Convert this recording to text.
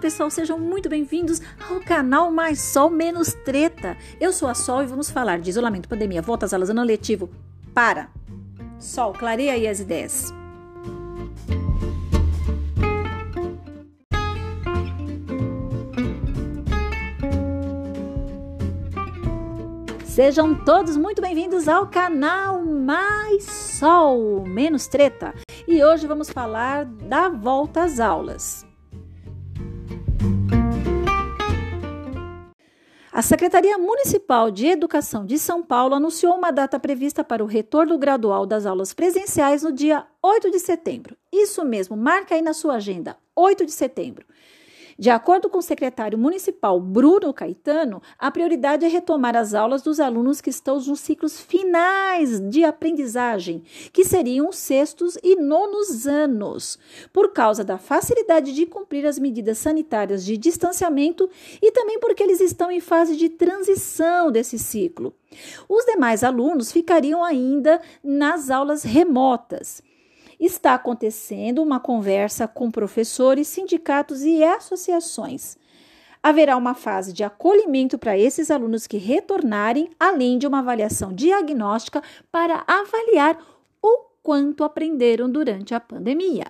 pessoal, sejam muito bem-vindos ao canal Mais Sol Menos Treta. Eu sou a Sol e vamos falar de isolamento, pandemia, volta às aulas, ano letivo. Para! Sol, clareia aí as ideias. Sejam todos muito bem-vindos ao canal Mais Sol Menos Treta. E hoje vamos falar da volta às aulas. A Secretaria Municipal de Educação de São Paulo anunciou uma data prevista para o retorno gradual das aulas presenciais no dia 8 de setembro. Isso mesmo, marca aí na sua agenda, 8 de setembro. De acordo com o secretário municipal Bruno Caetano, a prioridade é retomar as aulas dos alunos que estão nos ciclos finais de aprendizagem, que seriam os sextos e nonos anos, por causa da facilidade de cumprir as medidas sanitárias de distanciamento e também porque eles estão em fase de transição desse ciclo. Os demais alunos ficariam ainda nas aulas remotas está acontecendo uma conversa com professores, sindicatos e associações. Haverá uma fase de acolhimento para esses alunos que retornarem, além de uma avaliação diagnóstica para avaliar o quanto aprenderam durante a pandemia.